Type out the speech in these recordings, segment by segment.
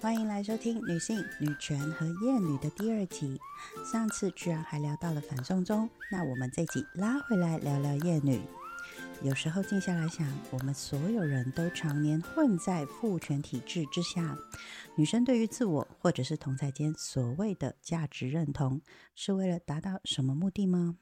欢迎来收听女性、女权和厌女的第二集。上次居然还聊到了反送中，那我们这集拉回来聊聊厌女。有时候静下来想，我们所有人都常年混在父权体制之下。女生对于自我或者是同在间所谓的价值认同，是为了达到什么目的吗？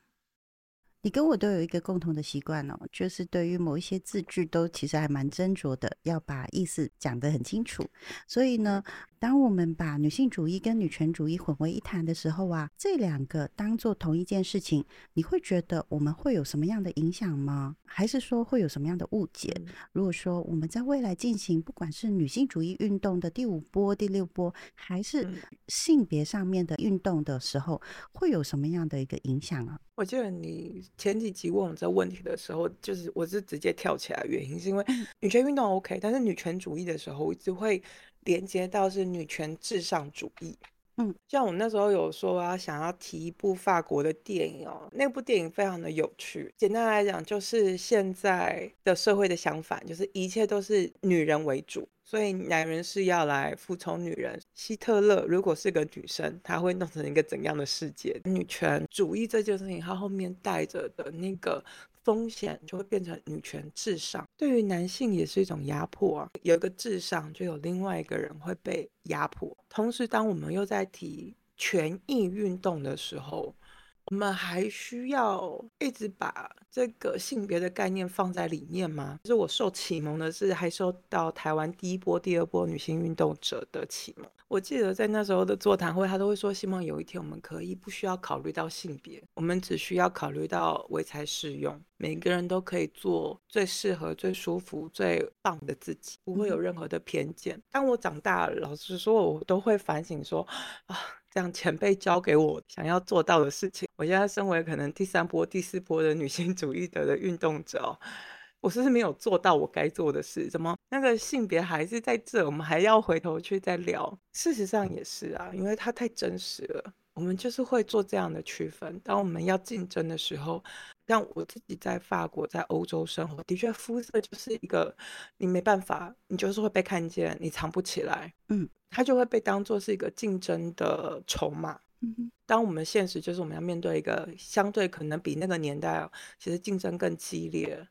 你跟我都有一个共同的习惯哦，就是对于某一些字句都其实还蛮斟酌的，要把意思讲得很清楚。所以呢，当我们把女性主义跟女权主义混为一谈的时候啊，这两个当做同一件事情，你会觉得我们会有什么样的影响吗？还是说会有什么样的误解？如果说我们在未来进行不管是女性主义运动的第五波、第六波，还是性别上面的运动的时候，会有什么样的一个影响啊？我记得你前几集问我这问题的时候，就是我是直接跳起来，原因是因为女权运动 OK，但是女权主义的时候，我一直会连接到是女权至上主义。嗯，像我那时候有说啊，想要提一部法国的电影哦，那部电影非常的有趣。简单来讲，就是现在的社会的相反，就是一切都是女人为主。所以男人是要来服从女人。希特勒如果是个女生，她会弄成一个怎样的世界？女权主义这件事情，它后面带着的那个风险，就会变成女权至上，对于男性也是一种压迫啊。有一个至上，就有另外一个人会被压迫。同时，当我们又在提权益运动的时候，我们还需要一直把这个性别的概念放在里面吗？就是我受启蒙的是，还受到台湾第一波、第二波女性运动者的启蒙。我记得在那时候的座谈会，他都会说，希望有一天我们可以不需要考虑到性别，我们只需要考虑到唯才适用，每个人都可以做最适合、最舒服、最棒的自己，不会有任何的偏见。当我长大了，老实说，我都会反省说，啊。这样前辈教给我想要做到的事情，我现在身为可能第三波、第四波的女性主义者的运动者，我是不是没有做到我该做的事？怎么那个性别还是在这？我们还要回头去再聊？事实上也是啊，因为它太真实了。我们就是会做这样的区分。当我们要竞争的时候，像我自己在法国、在欧洲生活，的确肤色就是一个你没办法，你就是会被看见，你藏不起来。嗯。它就会被当做是一个竞争的筹码。嗯当我们现实就是我们要面对一个相对可能比那个年代其实竞争更激烈、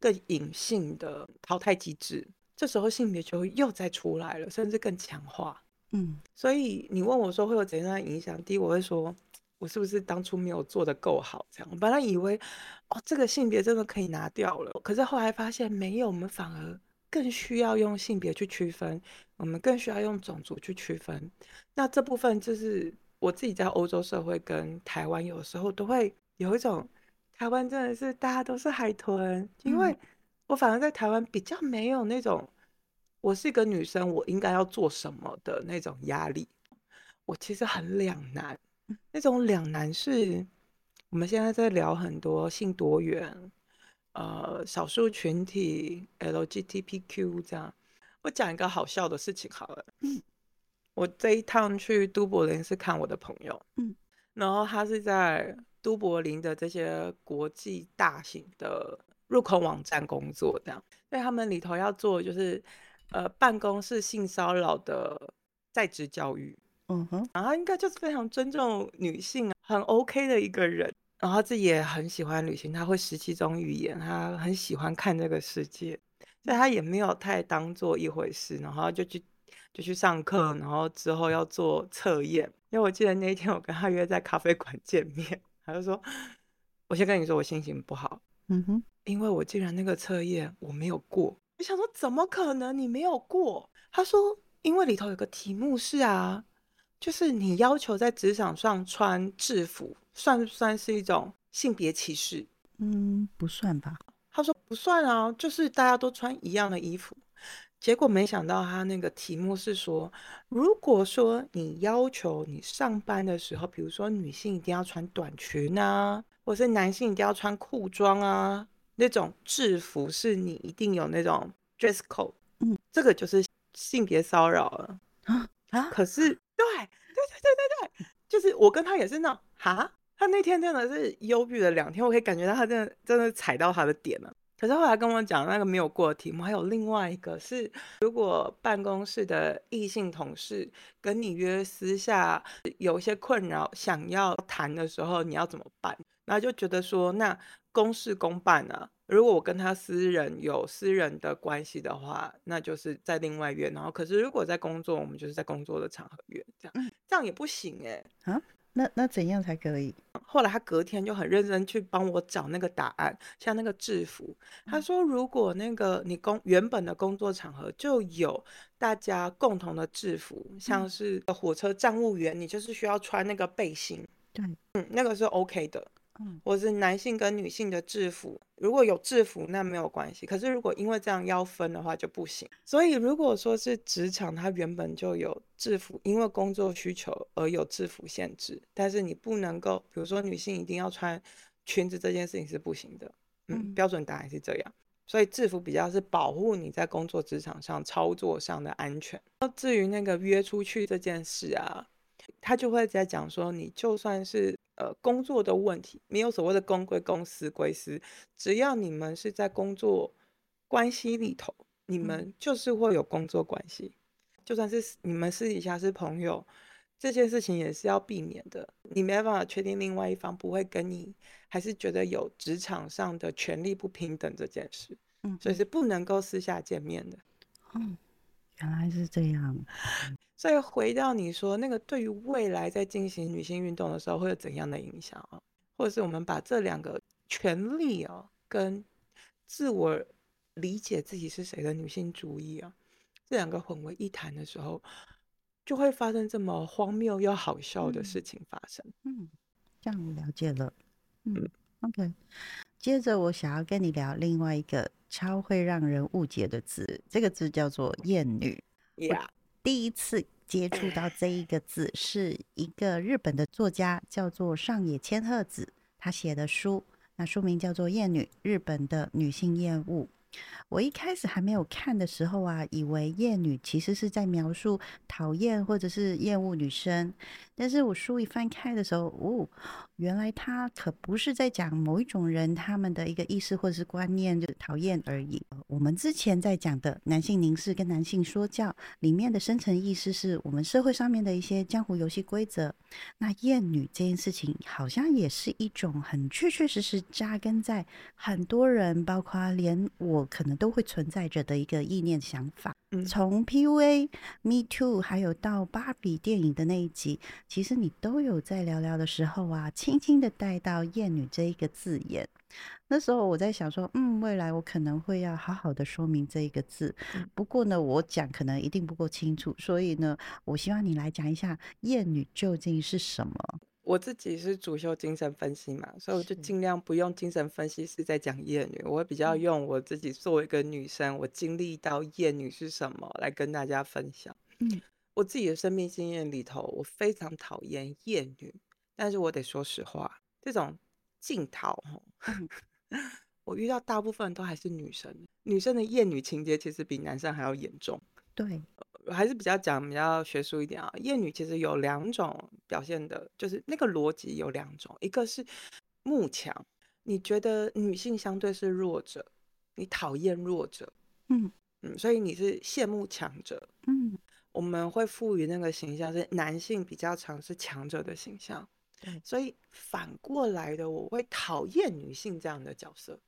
更隐性的淘汰机制，这时候性别就会又再出来了，甚至更强化。嗯，所以你问我说会有怎样的影响？第一，我会说，我是不是当初没有做的够好？这样，我本来以为哦，这个性别真的可以拿掉了，可是后来发现没有，我们反而。更需要用性别去区分，我们更需要用种族去区分。那这部分就是我自己在欧洲社会跟台湾有时候都会有一种，台湾真的是大家都是海豚，因为我反而在台湾比较没有那种，我是一个女生，我应该要做什么的那种压力。我其实很两难，那种两难是我们现在在聊很多性多元。呃，少数群体 LGBTQ 这样，我讲一个好笑的事情好了。嗯，我这一趟去都柏林是看我的朋友，嗯，然后他是在都柏林的这些国际大型的入口网站工作，这样，所以他们里头要做就是呃办公室性骚扰的在职教育，嗯哼，然后应该就是非常尊重女性，很 OK 的一个人。然后自己也很喜欢旅行，他会十七种语言，他很喜欢看这个世界，所以他也没有太当做一回事，然后就去就去上课，然后之后要做测验。因为我记得那一天我跟他约在咖啡馆见面，他就说：“我先跟你说，我心情不好，嗯哼，因为我竟然那个测验我没有过。我想说，怎么可能你没有过？他说，因为里头有个题目是啊。”就是你要求在职场上穿制服，算不算是一种性别歧视？嗯，不算吧。他说不算啊，就是大家都穿一样的衣服。结果没想到他那个题目是说，如果说你要求你上班的时候，比如说女性一定要穿短裙啊，或是男性一定要穿裤装啊，那种制服是你一定有那种 dress code。嗯，这个就是性别骚扰了啊啊！可是。对对对对对对，就是我跟他也是那哈，他那天真的是忧郁了两天，我可以感觉到他真的真的踩到他的点了。可是后来跟我讲那个没有过的题目，还有另外一个是，如果办公室的异性同事跟你约私下有一些困扰，想要谈的时候，你要怎么办？然后就觉得说，那公事公办啊。如果我跟他私人有私人的关系的话，那就是在另外约。然后，可是如果在工作，我们就是在工作的场合约，这样这样也不行哎。啊？那那怎样才可以？后来他隔天就很认真去帮我找那个答案，像那个制服。他说，如果那个你工原本的工作场合就有大家共同的制服，像是火车站务员，你就是需要穿那个背心。对，嗯，那个是 OK 的。或是男性跟女性的制服，如果有制服那没有关系。可是如果因为这样要分的话就不行。所以如果说是职场，它原本就有制服，因为工作需求而有制服限制，但是你不能够，比如说女性一定要穿裙子这件事情是不行的。嗯，标准答案是这样。所以制服比较是保护你在工作职场上操作上的安全。至于那个约出去这件事啊。他就会在讲说，你就算是呃工作的问题，没有所谓的公归公，私归私，只要你们是在工作关系里头，你们就是会有工作关系。就算是你们私底下是朋友，这件事情也是要避免的。你没办法确定另外一方不会跟你，还是觉得有职场上的权利不平等这件事，嗯，所以是不能够私下见面的。嗯，原来是这样。所以回到你说那个，对于未来在进行女性运动的时候会有怎样的影响啊？或者是我们把这两个权利啊，跟自我理解自己是谁的女性主义啊，这两个混为一谈的时候，就会发生这么荒谬又好笑的事情发生。嗯，这样了解了。嗯，OK。接着我想要跟你聊另外一个超会让人误解的字，这个字叫做厌女。Yeah。第一次接触到这一个字，是一个日本的作家，叫做上野千鹤子，他写的书，那书名叫做《厌女：日本的女性厌恶》。我一开始还没有看的时候啊，以为厌女其实是在描述讨厌或者是厌恶女生，但是我书一翻开的时候，哦，原来他可不是在讲某一种人他们的一个意识或者是观念，就讨厌而已。我们之前在讲的男性凝视跟男性说教里面的深层意思，是我们社会上面的一些江湖游戏规则。那厌女这件事情，好像也是一种很确确实实扎根在很多人，包括连我可能都会存在着的一个意念想法。从 PUA、Me Too，还有到芭比电影的那一集，其实你都有在聊聊的时候啊，轻轻的带到厌女这一个字眼。那时候我在想说，嗯，未来我可能会要好好的说明这一个字。不过呢，我讲可能一定不够清楚，所以呢，我希望你来讲一下厌女究竟是什么。我自己是主修精神分析嘛，所以我就尽量不用精神分析师在讲厌女，我会比较用我自己作为一个女生，我经历到厌女是什么来跟大家分享。嗯，我自己的生命经验里头，我非常讨厌厌女，但是我得说实话，这种镜头我遇到大部分都还是女生，女生的厌女情节其实比男生还要严重。对。还是比较讲比较学术一点啊，厌女其实有两种表现的，就是那个逻辑有两种，一个是慕强，你觉得女性相对是弱者，你讨厌弱者，嗯。嗯，所以你是羡慕强者，嗯，我们会赋予那个形象是男性比较常是强者的形象，对，所以反过来的我会讨厌女性这样的角色。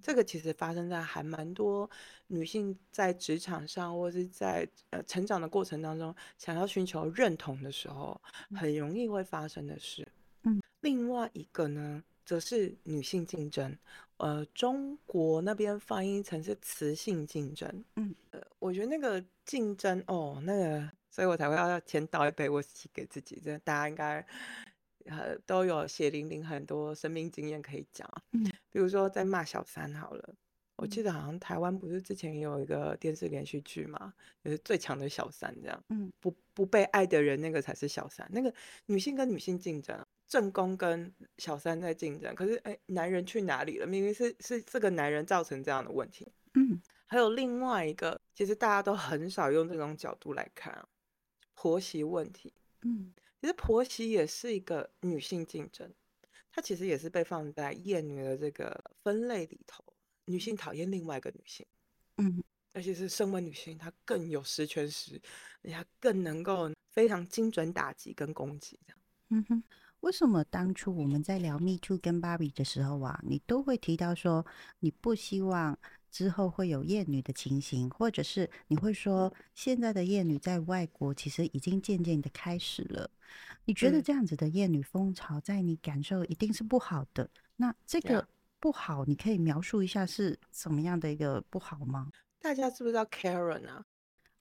这个其实发生在还蛮多女性在职场上，或是在呃成长的过程当中，想要寻求认同的时候，很容易会发生的事。嗯，另外一个呢，则是女性竞争，呃，中国那边翻译成是雌性竞争。嗯，呃，我觉得那个竞争哦，那个，所以我才会要先倒一杯威士忌给自己，这大家应该。呃，都有血淋淋很多生命经验可以讲啊。嗯，比如说在骂小三好了，我记得好像台湾不是之前有一个电视连续剧嘛，就是最强的小三这样。嗯，不不被爱的人那个才是小三，那个女性跟女性竞争，正宫跟小三在竞争，可是哎，男人去哪里了？明明是是这个男人造成这样的问题。嗯，还有另外一个，其实大家都很少用这种角度来看婆媳问题。嗯。其实婆媳也是一个女性竞争，它其实也是被放在厌女的这个分类里头。女性讨厌另外一个女性，嗯而且是身为女性，她更有十全十，而且她更能够非常精准打击跟攻击这样。嗯哼，为什么当初我们在聊 Me Too 跟 Barbie 的时候啊，你都会提到说你不希望之后会有厌女的情形，或者是你会说现在的厌女在外国其实已经渐渐的开始了。你觉得嗯这样子的厌女风潮，在你感受一定是不好的？那这个不好，你可以描述一下是什么样的一个不好吗？大家知不知道 Karen 啊？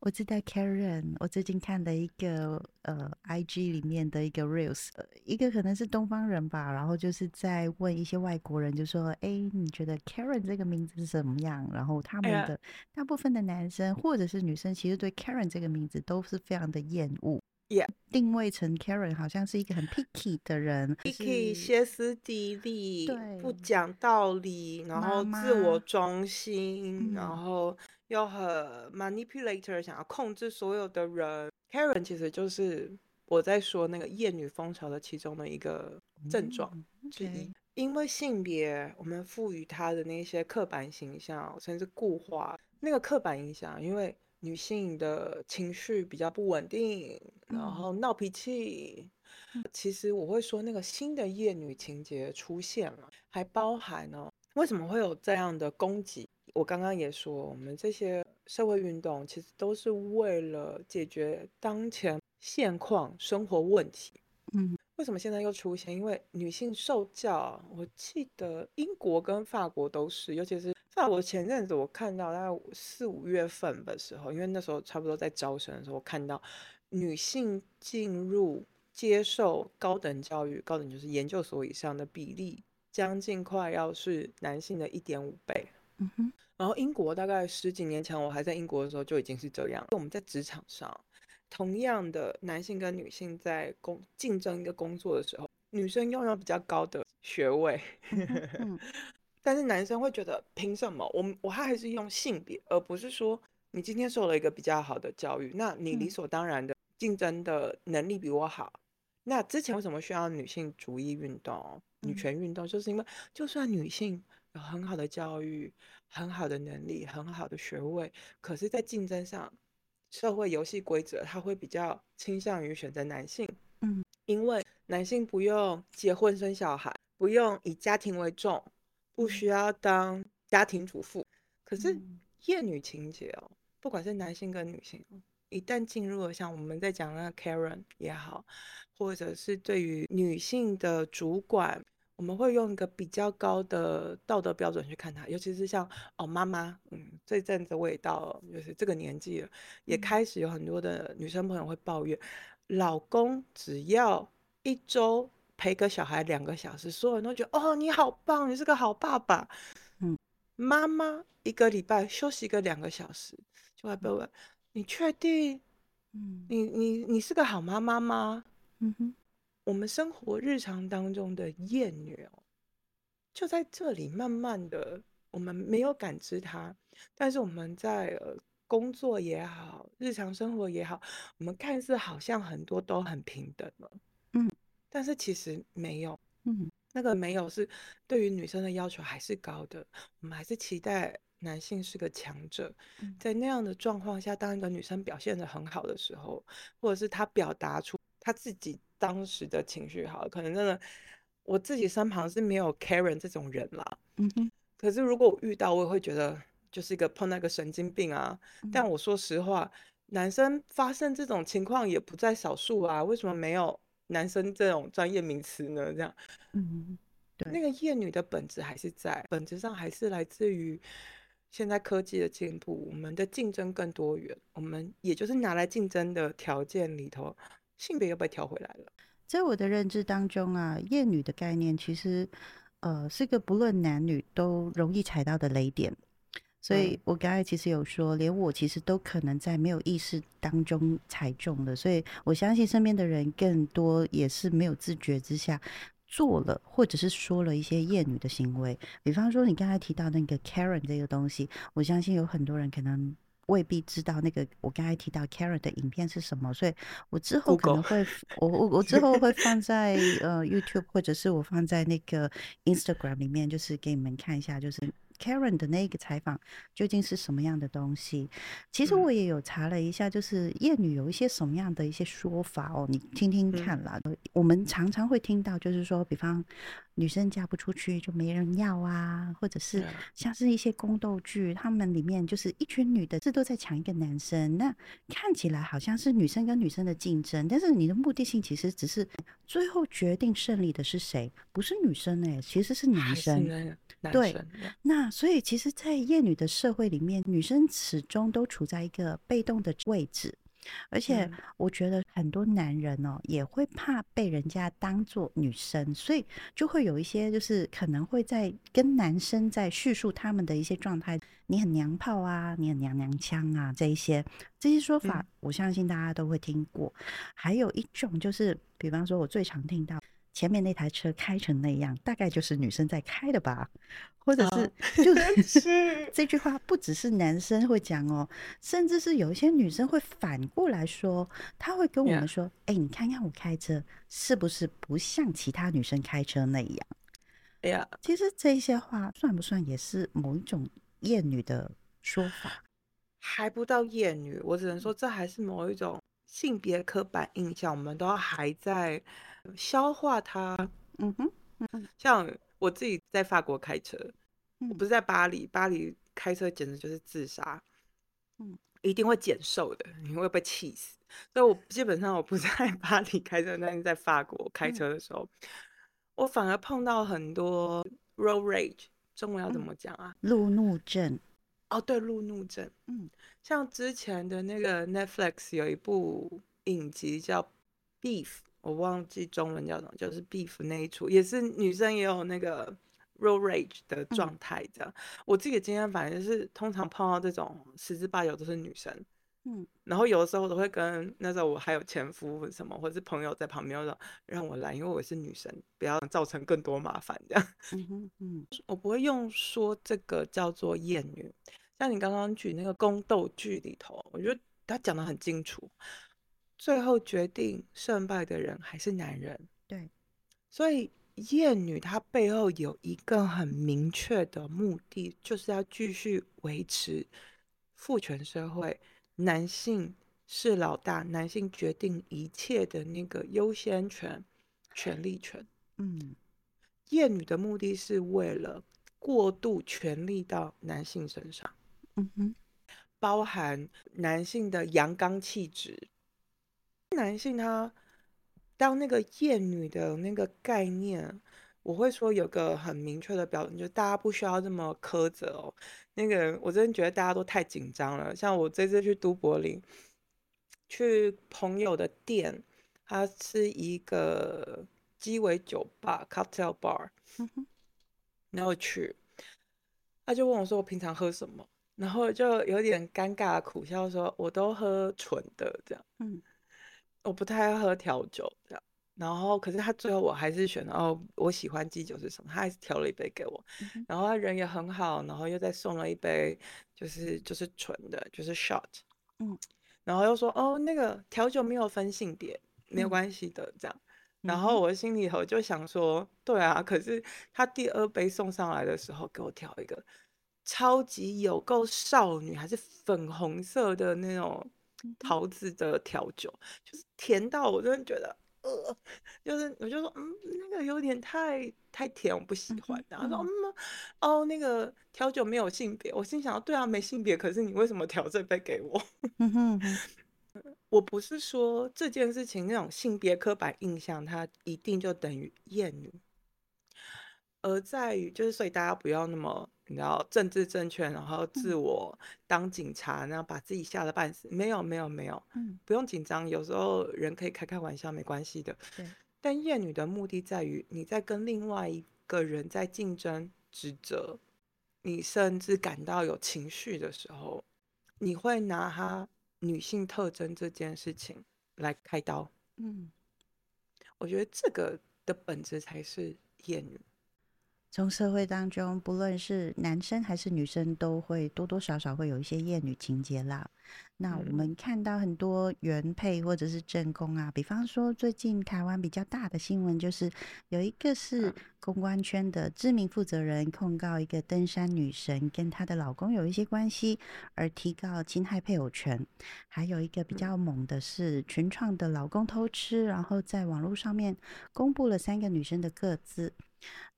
我知道 Karen，我最近看的一个呃 IG 里面的一个 reels，呃一个可能是东方人吧，然后就是在问一些外国人，就说：“哎，你觉得 Karen 这个名字是怎么样？”然后他们的大部分的男生或者是女生，其实对 Karen 这个名字都是非常的厌恶。Yeah 定位成 Karen 好像是一个很 picky 的人，，picky 歇斯底里，不讲道理，然后自我中心，然嗯后又很 manipulator，想要控制所有的人。Karen 其实就是我在说那个厌女风潮的其中的一个症状嗯之一。因为性别，我们赋予它的那些刻板形象，甚至固化那个刻板印象，因为女性的情绪比较不稳定，然嗯后闹脾气。其实我会说，那个新的厌女情节出现了，还包含呢，为什么会有这样的攻击？我刚刚也说，我们这些社会运动其实都是为了解决当前现况生活问题。嗯为什么现在又出现？因为女性受教，我记得英国跟法国都是，尤其是法国前阵子我看到大概四五月份的时候，因为那时候差不多在招生的时候，我看到女性进入接受高等教育，高等就是研究所以上的比例，将近快要是男性的一点五倍。嗯哼然后英国大概十几年前，我还在英国的时候就已经是这样。我们在职场上，同样的男性跟女性在工竞争一个工作的时候，女生拥有比较高的学位，但是男生会觉得凭什么？我们我还是用性别，而不是说你今天受了一个比较好的教育，那你理嗯所当然的竞争的能力比我好。那之前为什么需要女性主义运动、女嗯权运动？就是因为就算女性有很好的教育、很好的能力、很好的学位，可是，在竞争上，社会游戏规则，他会比较倾向于选择男性。嗯因为男性不用结婚生小孩，不用以家庭为重，不需要当家庭主妇。可是嗯厌女情节哦，不管是男性跟女性哦，一旦进入了像我们在讲那个 Karen 也好，或者是对于女性的主管，我们会用一个比较高的道德标准去看他，尤其是像哦妈妈，嗯，这阵子我也到就是这个年纪了，也嗯。开始有很多的女生朋友会抱怨，老公只要一周陪个小孩两个小时，所有人都觉得哦你好棒，你是个好爸爸。嗯，妈妈一个礼拜休息个两个小时，就会被问，你确定嗯。你你你是个好妈妈吗？嗯哼我们生活日常当中的厌女哦，就在这里慢慢的，我们没有感知它，但是我们在呃工作也好，日常生活也好，我们看似好像很多都很平等了，嗯，但是其实没有，嗯那个没有是对于女生的要求还是高的，我们还是期待男性是个强者，嗯。在那样的状况下，当一个女生表现得很好的时候，或者是她表达出她自己当时的情绪好了，可能真的我自己身旁是没有 Karen 这种人啦。嗯哼可是如果我遇到，我也会觉得就是一个碰到一个神经病啊。但嗯我说实话，男生发生这种情况也不在少数啊。为什么没有男生这种专业名词呢？这样。嗯对那个厌女的本质还是在，本质上还是来自于现在科技的进步，我们的竞争更多元，我们也就是拿来竞争的条件里头，性别又被调回来了。在我的认知当中啊，厌女的概念其实呃是个不论男女都容易踩到的雷点。所以嗯我刚才其实有说，连我其实都可能在没有意识当中踩中了，所以我相信身边的人更多也是没有自觉之下做了，或者是说了一些厌女的行为。比方说你刚才提到那个 Karen 这个东西，我相信有很多人可能未必知道那个我刚才提到 Karen 的影片是什么，所以我之后可能会我我我之后会放在呃 YouTube 或者是我放在那个 Instagram 里面，就是给你们看一下，就是 Karen 的那个采访究竟是什么样的东西？其实嗯我也有查了一下，就是厌女有一些什么样的一些说法哦，你听听嗯看啦。我们常常会听到，就是说，比方女生嫁不出去就没人要啊，或者是像是一些宫斗剧，他们里面就是一群女的，这都在抢一个男生，那看起来好像是女生跟女生的竞争，但是你的目的性其实只是最后决定胜利的是谁，不是女生哎、其实是男生。对那所以其实，在厌女的社会里面，女生始终都处在一个被动的位置，而且嗯我觉得很多男人哦也会怕被人家当做女生，所以就会有一些就是可能会在跟男生在叙述他们的一些状态，你很娘炮啊，你很娘娘腔啊，这一些这些说法嗯，我相信大家都会听过。还有一种就是，比方说我最常听到。前面那台车开成那样，大概就是女生在开的吧，或者是啊就 是是这句话不只是男生会讲哦，甚至是有一些女生会反过来说，她会跟我们说：“哎、你看看我开车是不是不像其他女生开车那样哎呀，？”其实这些话算不算也是某一种厌女的说法？还不到厌女，我只能说这还是某一种性别刻板印象，我们都还在消化它。嗯哼，像我自己在法国开车，我嗯不是在巴黎，巴黎开车简直就是自杀，嗯，一定会减瘦的，你会被气死。所以我基本上我不 在巴黎开车，但是在法国开嗯车的时候，我反而碰到很多 road rage，中文要怎嗯么讲啊？路怒症，哦，对，路怒症。嗯像之前的那个 Netflix 有一部影集叫《Beef》，我忘记中文叫什么，就是 Beef 那一出，也是女生也有那个 road rage 的状态这样。我自己的经验反正就是，通常碰到这种十之八九都是女生，嗯然后有的时候我都会跟那时候我还有前夫什么，或者是朋友在旁边说让我来，因为我是女生，不要造成更多麻烦这样。嗯嗯我不会用说这个叫做厌女，像你刚刚举那个宫斗剧里头，我觉得他讲的很清楚，最后决定胜败的人还是男人，对，所以厌女她背后有一个很明确的目的，就是要继续维持父权社会，男性是老大，男性决定一切的那个优先权、权利权。嗯厌女的目的是为了过度权力到男性身上，嗯哼包含男性的阳刚气质。男性他当那个厌女的那个概念，我会说有个很明确的标准，就是大家不需要这么苛责哦。那个我真的觉得大家都太紧张了。像我这次去都柏林，去朋友的店，他是一个鸡尾酒吧 （cocktail bar）。嗯然后去，他就问我说我平常喝什么，然后就有点尴尬的苦笑说我都喝纯的这样，嗯我不太爱喝调酒这样。然后可是他最后我还是选了哦，我喜欢基酒是什么，他还是调了一杯给我，嗯然后他人也很好，然后又再送了一杯就是就是纯的，就是 shot，嗯，然后又说哦那个调酒没有分性别，没有嗯。关系的这样。然后我心里头就想说，对啊，可是他第二杯送上来的时候，给我调一个超级有够少女，还是粉红色的那种桃子的调酒，就是甜到我真的觉得，呃，就是我就说，嗯，那个有点太太甜，我不喜嗯欢。然后说，嗯。嗯，哦，那个调酒没有性别，我心想，对啊，没性别，可是你为什么调这杯给我？我不是说这件事情那种性别刻板印象，它一定就等于厌女，而在于就是，所以大家不要那么你知道政治正确，然后自嗯我当警察，然后把自己吓得半死。没有没有没有，嗯不用紧张，有时候人可以开开玩笑，没关系的。对，但厌女的目的在于你在跟另外一个人在竞争、指责，你甚至感到有情绪的时候，你会拿他女性特征这件事情来开刀。嗯。我觉得这个的本质才是厌女。从社会当中，不论是男生还是女生，都会多多少少会有一些厌女情节啦。那我嗯们看到很多原配或者是正宫啊，比方说最近台湾比较大的新闻，就是有一个是公关圈的知名负责人控告一个登山女神跟她的老公有一些关系，而提告侵害配偶权。还有一个比较猛的是群创的老公偷吃，然后在网络上面公布了三个女生的个资。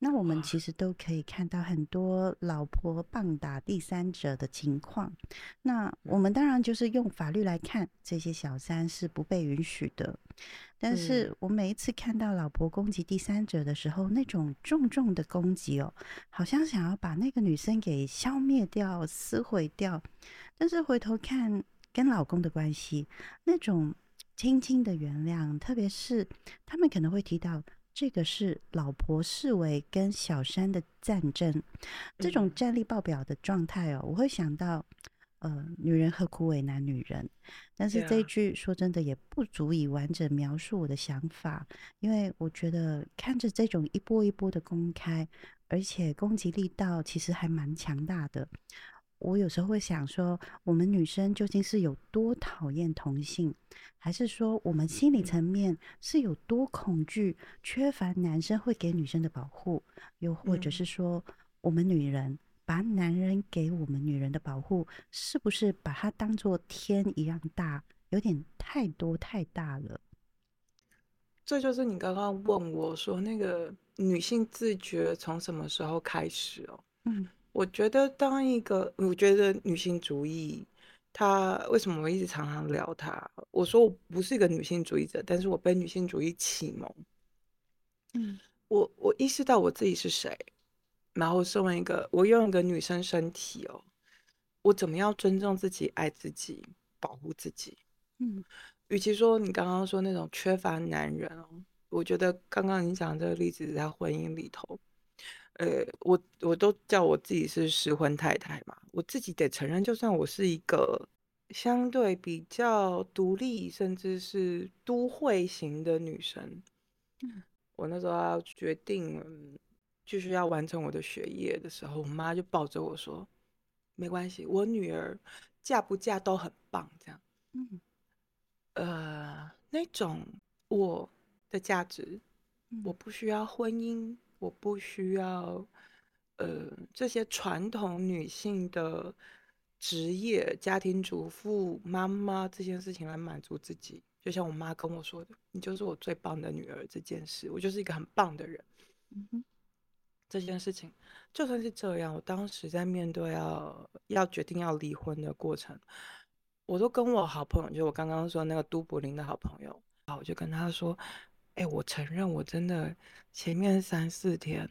那我们其实都可以看到很多老婆棒打第三者的情况。那我们当然就是用法律来看，这些小三是不被允许的。但是我每一次看到老婆攻击第三者的时候，那种重重的攻击哦，好像想要把那个女生给消灭掉、撕毁掉。但是回头看跟老公的关系，那种轻轻的原谅，特别是他们可能会提到。这个是老婆视为跟小三的战争，这种嗯战力爆表的状态哦，我会想到，呃，女人何苦为难女人？但是这一句说真的也不足以完整描述我的想法，因为我觉得看着这种一波一波的公开，而且攻击力道其实还蛮强大的。我有时候会想说，我们女生究竟是有多讨厌同性，还是说我们心理嗯层面是有多恐惧、缺乏男生会给女生的保护，又或者嗯是说，我们女人把男人给我们女人的保护，是不是把它当做天一样大，有点太多太大了？这就是你刚刚问我说那个女性自觉从什么时候开始哦？嗯我觉得当一个，我觉得女性主义，它为什么我一直常常聊它？我说我不是一个女性主义者，但是我被女性主义启蒙。嗯我我意识到我自己是谁，然后身为一个我用一个女生身体哦，我怎么样尊重自己、爱自己、保护自己？嗯与其说你刚刚说那种缺乏男人哦，我觉得刚刚你讲的这个例子在婚姻里头，呃，我我都叫我自己是失婚太太嘛，我自己得承认，就算我是一个相对比较独立，甚至是都会型的女生，嗯。我那时候要决定嗯继续要完成我的学业的时候，我妈就抱着我说，没关系，我女儿嫁不嫁都很棒，这样。嗯。呃，那种我的价值，我嗯。不需要婚姻，我不需要呃这些传统女性的职业，家庭主妇、妈妈这件事情来满足自己。就像我妈跟我说的，你就是我最棒的女儿这件事，我就是一个很棒的人。这件事情，就算是这样，我当时在面对要要决定要离婚的过程，我都跟我好朋友，就我刚刚说那个都柏林的好朋友，啊，我就跟他说，哎，我承认我真的前面三四天，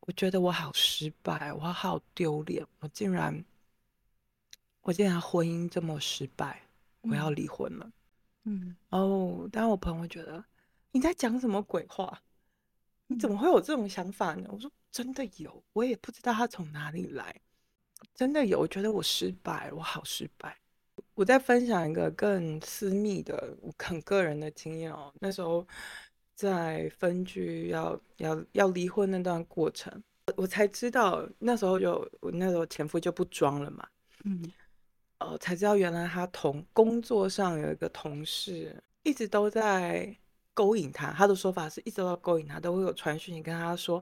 我觉得我好失败，我好丢脸，我竟然，我竟然婚姻这么失败，我要嗯离婚了。嗯哦，当然我朋友会觉得你在讲什么鬼话？你怎嗯么会有这种想法呢？我说真的有，我也不知道他从哪里来，真的有。我觉得我失败，我好失败。我再分享一个更私密的、我很个人的经验哦。那时候在分居要要要离婚那段过程，我我才知道那时候就我那时候前夫就不装了嘛，嗯。呃，才知道原来他同工作上有一个同事一直都在勾引他，他的说法是一直都在勾引他，都会有传讯息跟他说，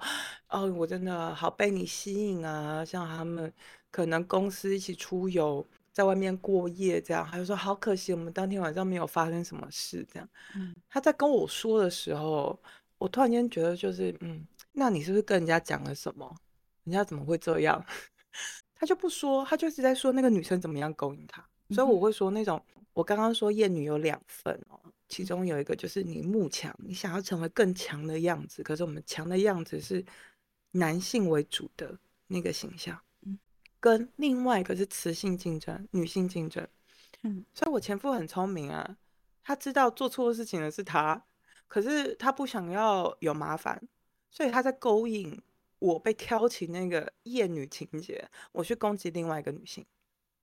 哦，我真的好被你吸引啊，像他们可能公司一起出游，在外面过夜这样，他就说好可惜，我们当天晚上没有发生什么事这样。嗯他在跟我说的时候，我突然间觉得就是，嗯，那你是不是跟人家讲了什么？人家怎么会这样？他就不说，他就一直在说那个女生怎么样勾引他，所以我会说那种，我刚刚说厌女有两份哦，其嗯中有一个就是你慕强，你想要成为更强的样子，可是我们强的样子是男性为主的那个形象，嗯跟另外一个是雌性竞争，女性竞争。嗯所以我前夫很聪明啊，他知道做错事情的是他，可是他不想要有麻烦，所以他在勾引我被挑起那个厌女情节，我去攻击另外一个女性。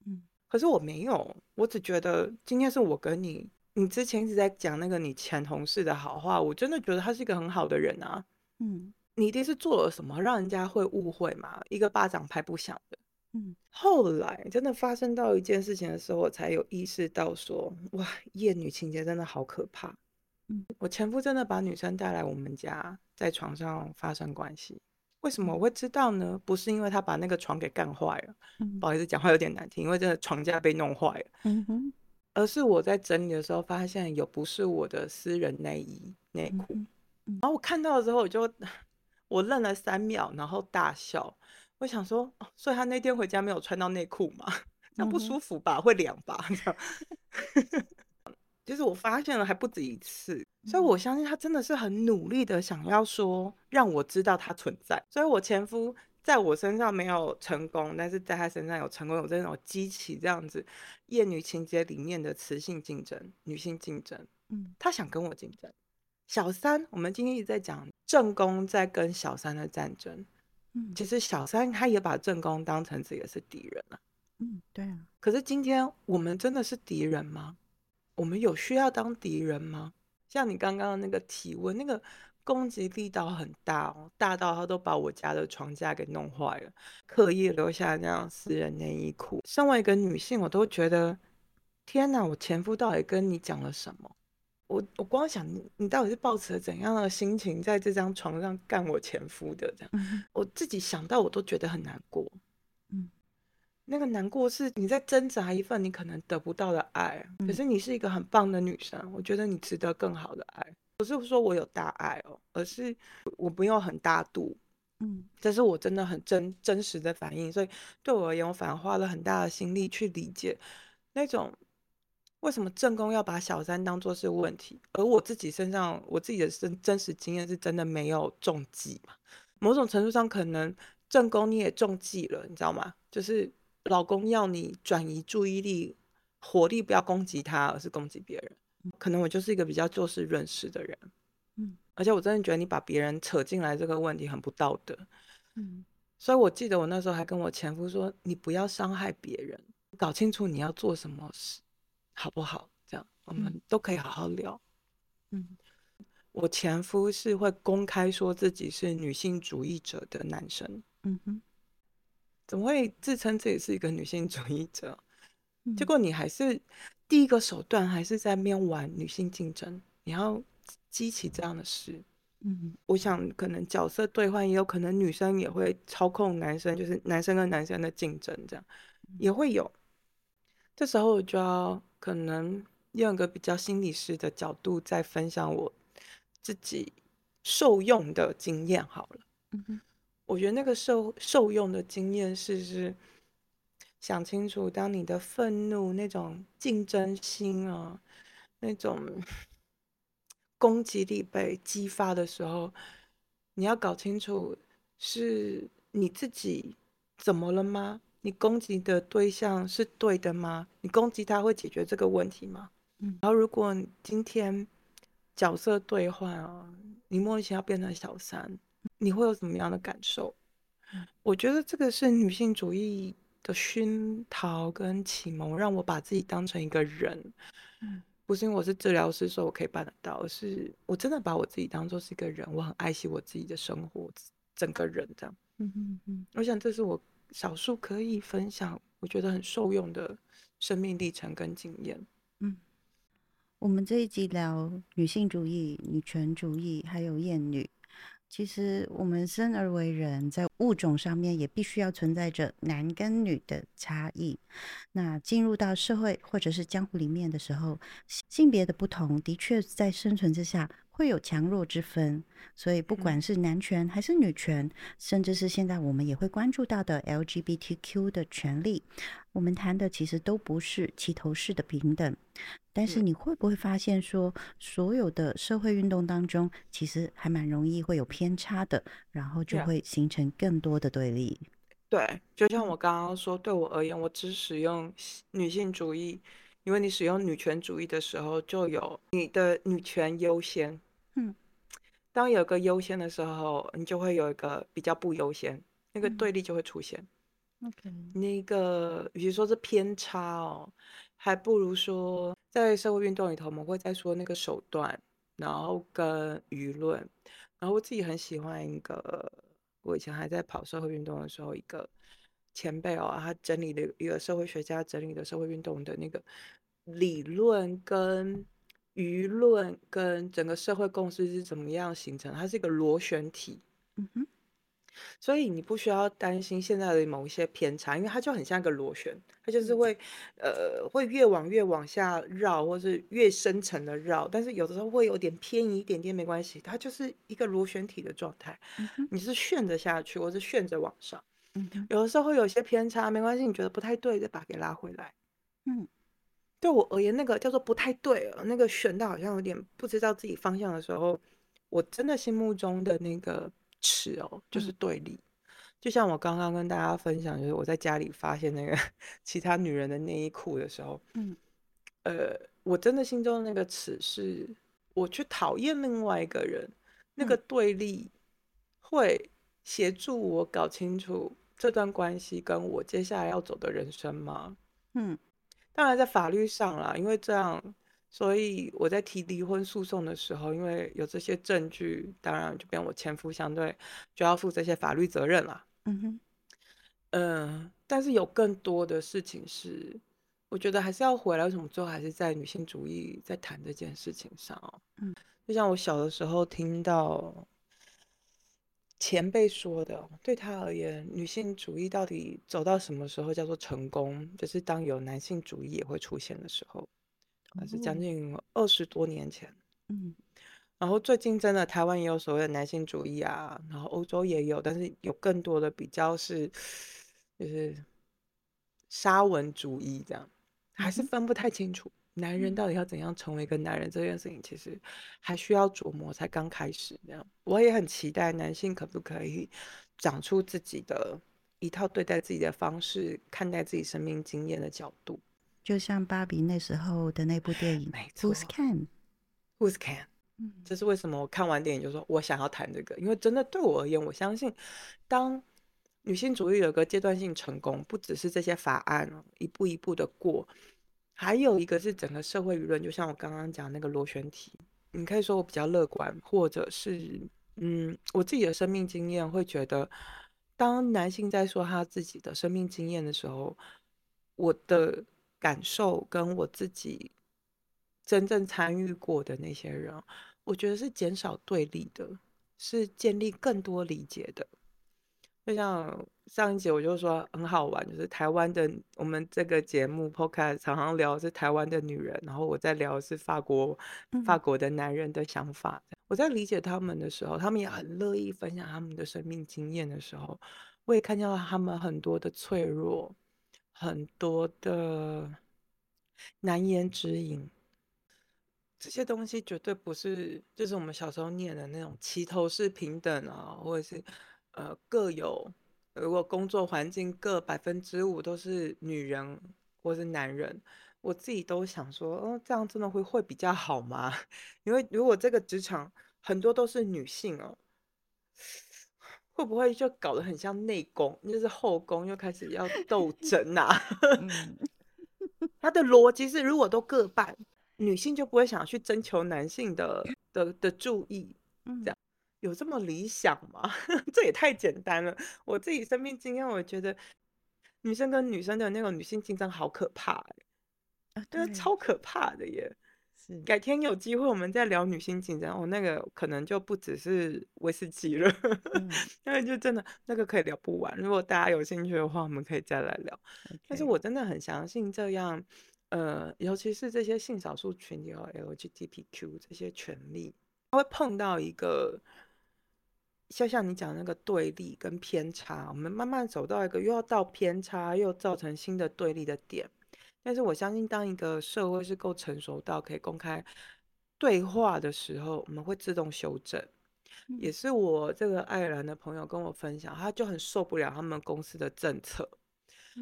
嗯可是我没有，我只觉得今天是我跟你，你之前一直在讲那个你前同事的好话，我真的觉得他是一个很好的人啊。嗯你一定是做了什么让人家会误会嘛？一个巴掌拍不响的。嗯后来真的发生到一件事情的时候，我才有意识到说，哇，厌女情节真的好可怕。嗯我前夫真的把女生带来我们家，在床上发生关系。为什么我会知道呢？不是因为他把那个床给干坏了，嗯不好意思，讲话有点难听，因为真的床架被弄坏了，嗯哼而是我在整理的时候发现有不是我的私人内衣内裤，嗯然后我看到的时候我就 我愣了三秒，然后大笑。我想说，哦所以他那天回家没有穿到内裤吗？这样不舒服吧？会凉吧？这样。就是我发现了还不止一次，所以我相信他真的是很努力的想要说让我知道他存在。所以我前夫在我身上没有成功，但是在他身上有成功，有这种激起这样子厌女情节里面的雌性竞争、女性竞争。嗯他想跟我竞争。小三，我们今天一直在讲正宫在跟小三的战争，嗯其实小三他也把正宫当成自己的是敌人了。嗯，对啊，可是今天我们真的是敌人吗？我们有需要当敌人吗？像你刚刚的那个提问，那个攻击力道很大哦，大到他都把我家的床架给弄坏了，刻意留下那样私人内衣裤。身为一个女性，我都觉得，天哪，我前夫到底跟你讲了什么？我我光想你，你到底是抱持了怎样的心情在这张床上干我前夫的？这样，嗯我自己想到我都觉得很难过。嗯那个难过是你在挣扎一份你可能得不到的爱，可嗯是你是一个很棒的女生，我觉得你值得更好的爱。不是说我有大爱哦，而是我没有很大度，嗯这是我真的很真真实的反应。所以对我而言，我反而花了很大的心力去理解那种为什么正宫要把小三当做是问题，而我自己身上我自己的真真实经验是真的没有中计嘛。某种程度上，可能正宫你也中计了，你知道吗？就是老公要你转移注意力，火力不要攻击他，而是攻击别人。可能我就是一个比较就事论事的人，嗯而且我真的觉得你把别人扯进来这个问题很不道德。嗯所以我记得我那时候还跟我前夫说：“你不要伤害别人，搞清楚你要做什么事，好不好？这样我们嗯都可以好好聊。嗯我前夫是会公开说自己是女性主义者的男生，嗯哼，怎么会自称自己是一个女性主义者？结嗯果你还是第一个手段还是在面玩女性竞争，你要激起这样的事。嗯我想可能角色兑换，也有可能女生也会操控男生，就是男生跟男生的竞争，这样也会有。这时候我就要可能用一个比较心理师的角度，再分享我自己受用的经验好了。嗯哼我觉得那个受受用的经验是是想清楚，当你的愤怒、那种竞争心啊，那种 攻击力被激发的时候，你要搞清楚是你自己怎么了吗？你攻击的对象是对的吗？你攻击他会解决这个问题吗？嗯然后如果今天角色兑换啊，你莫名其妙变成小三，你会有什么样的感受？我觉得这个是女性主义的熏陶跟启蒙，让我把自己当成一个人，嗯不是因为我是治疗师，所以我可以办得到，而是我真的把我自己当做是一个人，我很爱惜我自己的生活，整个人这样。嗯嗯嗯我想这是我少数可以分享，我觉得很受用的生命历程跟经验。嗯，我们这一集聊女性主义、女权主义，还有厌女。其实我们生而为人，在物种上面也必须要存在着男跟女的差异。那进入到社会或者是江湖里面的时候，性别的不同的确在生存之下会有强弱之分。所以不管是男权还是女权，甚至是现在我们也会关注到的 LGBTQ 的权利，我们谈的其实都不是齐头式的平等。但是嗯你会不会发现说，所有的社会运动当中，其实还蛮容易会有偏差的，然后就会形成更多的对立。对，就像我刚刚说，对我而言，我只使用女性主义，因为你使用女权主义的时候，就有你的女权优先。嗯，当有个优先的时候，你就会有一个比较不优先，那个嗯对立就会出现。OK，那个，与其说是偏差哦，还不如说在社会运动里头，我们会在说那个手段，然后跟舆论，然后我自己很喜欢一个，我以前还在跑社会运动的时候，一个前辈哦，他整理的一个社会学家整理的社会运动的那个理论跟舆论跟整个社会共识是怎么样形成，它是一个螺旋体。嗯哼，所以你不需要担心现在的某一些偏差，因为它就很像一个螺旋，它就是会，呃，会越往越往下绕，或是越深层的绕，但是有的时候会有点偏移一点点没关系，它就是一个螺旋体的状态，你是旋着下去，或是旋着往上，有的时候会有些偏差没关系，你觉得不太对，再把它给拉回来，嗯，对我而言，那个叫做不太对了，那个旋到好像有点不知道自己方向的时候，我真的心目中的那个。尺哦，就是对立，就像我刚刚跟大家分享，就是我在家里发现那个 其他女人的内衣裤的时候，嗯，呃，我真的心中的那个尺是，我去讨厌另外一个人，那个对立会协助我搞清楚这段关系跟我接下来要走的人生吗？嗯，当然在法律上啦，因为这样。所以我在提离婚诉讼的时候，因为有这些证据，当然就变我前夫相对就要负这些法律责任了。嗯哼，嗯，但是有更多的事情是，我觉得还是要回来。为什么最后还是在女性主义在谈这件事情上？嗯，就像我小的时候听到前辈说的，对他而言，女性主义到底走到什么时候叫做成功？就是当有男性主义也会出现的时候。那是将近二十多年前，嗯，然后最近真的台湾也有所谓的男性主义啊，然后欧洲也有，但是有更多的比较是，就是沙文主义这样，还是分不太清楚男人到底要怎样成为一个男人这件事情，其实还需要琢磨，才刚开始这样。我也很期待男性可不可以长出自己的一套对待自己的方式，看待自己生命经验的角度。就像芭比那时候的那部电影，没错，Who's Can？Who's Can？嗯，这是为什么？我看完电影就说，我想要谈这个，因为真的对我而言，我相信，当女性主义有个阶段性成功，不只是这些法案一步一步的过，还有一个是整个社会舆论，就像我刚刚讲那个螺旋体，你可以说我比较乐观，或者是，嗯，我自己的生命经验会觉得，当男性在说他自己的生命经验的时候，我的。感受跟我自己真正参与过的那些人，我觉得是减少对立的，是建立更多理解的。就像上一节我就说很好玩，就是台湾的我们这个节目 Podcast 常常聊是台湾的女人，然后我在聊是法国法国的男人的想法。我在理解他们的时候，他们也很乐意分享他们的生命经验的时候，我也看到他们很多的脆弱。很多的难言之隐，这些东西绝对不是就是我们小时候念的那种齐头是平等啊，或者是呃各有如果工作环境各百分之五都是女人或是男人，我自己都想说，哦，这样真的会会比较好吗？因为如果这个职场很多都是女性哦。会不会就搞得很像内功，就是后宫又开始要斗 争啊？他的逻辑是，如果都各半，女性就不会想去征求男性的的的注意。这样有这么理想吗？这也太简单了。我自己生命经验，我觉得女生跟女生的那种女性竞争好可怕啊，对，超可怕的耶。改天有机会我们再聊女性竞争哦，那个可能就不只是威士忌了，因 为就真的那个可以聊不完。如果大家有兴趣的话，我们可以再来聊。但是我真的很相信这样，呃，尤其是这些性少数群体和 LGBTQ 这些权利，它会碰到一个，就像你讲那个对立跟偏差，我们慢慢走到一个又要到偏差，又造成新的对立的点。但是我相信，当一个社会是够成熟到可以公开对话的时候，我们会自动修正。也是我这个爱尔兰的朋友跟我分享，他就很受不了他们公司的政策。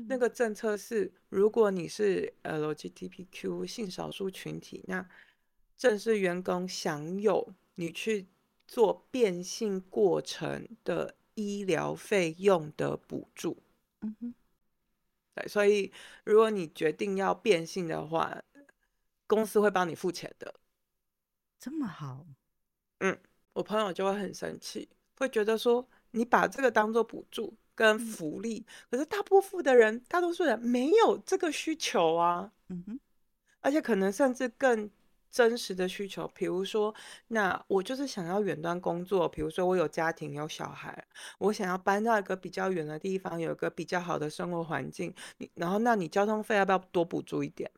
那个政策是，如果你是 LGBTQ 性少数群体，那正式员工享有你去做变性过程的医疗费用的补助。嗯哼。对，所以如果你决定要变性的话，公司会帮你付钱的。这么好？嗯，我朋友就会很生气，会觉得说你把这个当做补助跟福利，可是大部分的人，大多数人没有这个需求啊。嗯哼，而且可能甚至更。真实的需求，比如说，那我就是想要远端工作，比如说我有家庭有小孩，我想要搬到一个比较远的地方，有一个比较好的生活环境。你然后，那你交通费要不要多补助一点？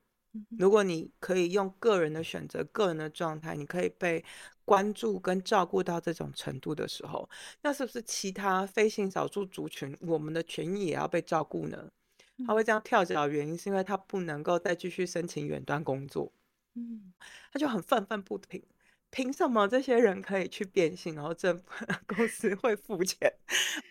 如果你可以用个人的选择、个人的状态，你可以被关注跟照顾到这种程度的时候，那是不是其他非性少数族群，我们的权益也要被照顾呢？他会这样跳脚，原因是因为他不能够再继续申请远端工作。嗯，他就很愤愤不平，凭什么这些人可以去变性，然后政府 公司会付钱？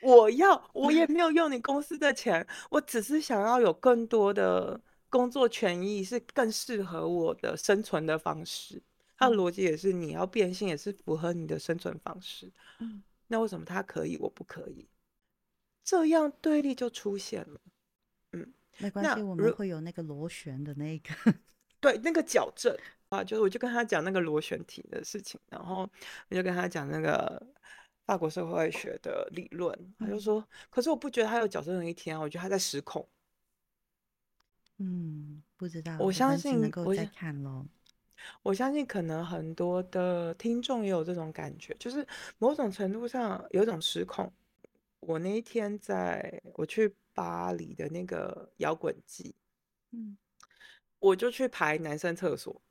我要，我也没有用你公司的钱，我只是想要有更多的工作权益，是更适合我的生存的方式。他的逻辑也是，你要变性也是符合你的生存方式。嗯，那为什么他可以，我不可以？这样对立就出现了。嗯，没关系，我们会有那个螺旋的那个。对那个矫正啊，就是我就跟他讲那个螺旋体的事情，然后我就跟他讲那个法国社会学的理论，他就说，可是我不觉得他有矫正的一天啊，我觉得他在失控。嗯，不知道，我相信能够再看喽。我相信可能很多的听众也有这种感觉，就是某种程度上有一种失控。我那一天在我去巴黎的那个摇滚季，嗯。我就去排男生厕所，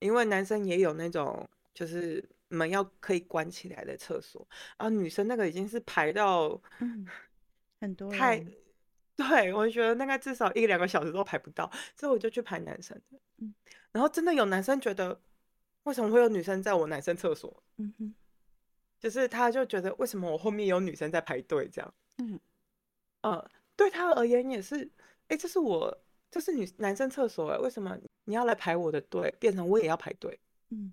因为男生也有那种就是门要可以关起来的厕所，然后女生那个已经是排到嗯很多太，对我觉得那个至少一两个小时都排不到，所以我就去排男生的。嗯，然后真的有男生觉得，为什么会有女生在我男生厕所？嗯哼，就是他就觉得为什么我后面有女生在排队这样？嗯，呃，对他而言也是，哎，这是我。这是女男生厕所哎，为什么你要来排我的队，变成我也要排队？嗯，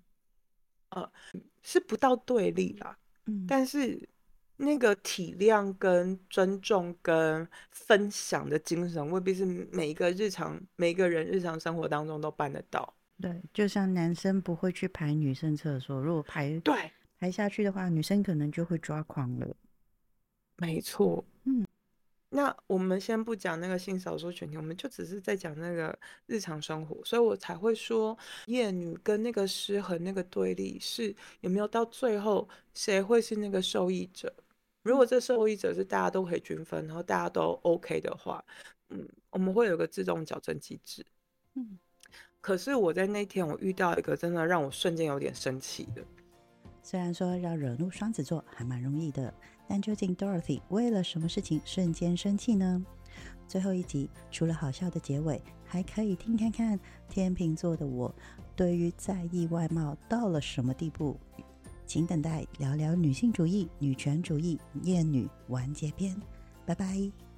呃，是不到对立啦，嗯，但是那个体谅跟尊重跟分享的精神，未必是每一个日常每一个人日常生活当中都办得到。对，就像男生不会去排女生厕所，如果排对排下去的话，女生可能就会抓狂了。没错，嗯。那我们先不讲那个性少数群体，我们就只是在讲那个日常生活，所以我才会说厌女跟那个失衡那个对立是有没有到最后谁会是那个受益者？如果这受益者是大家都可以均分，然后大家都 OK 的话，嗯，我们会有个自动矫正机制。嗯，可是我在那天我遇到一个真的让我瞬间有点生气的，虽然说要惹怒双子座还蛮容易的。但究竟 Dorothy 为了什么事情瞬间生气呢？最后一集除了好笑的结尾，还可以听看看天秤座的我对于在意外貌到了什么地步。请等待聊聊女性主义、女权主义、厌女完结篇。拜拜。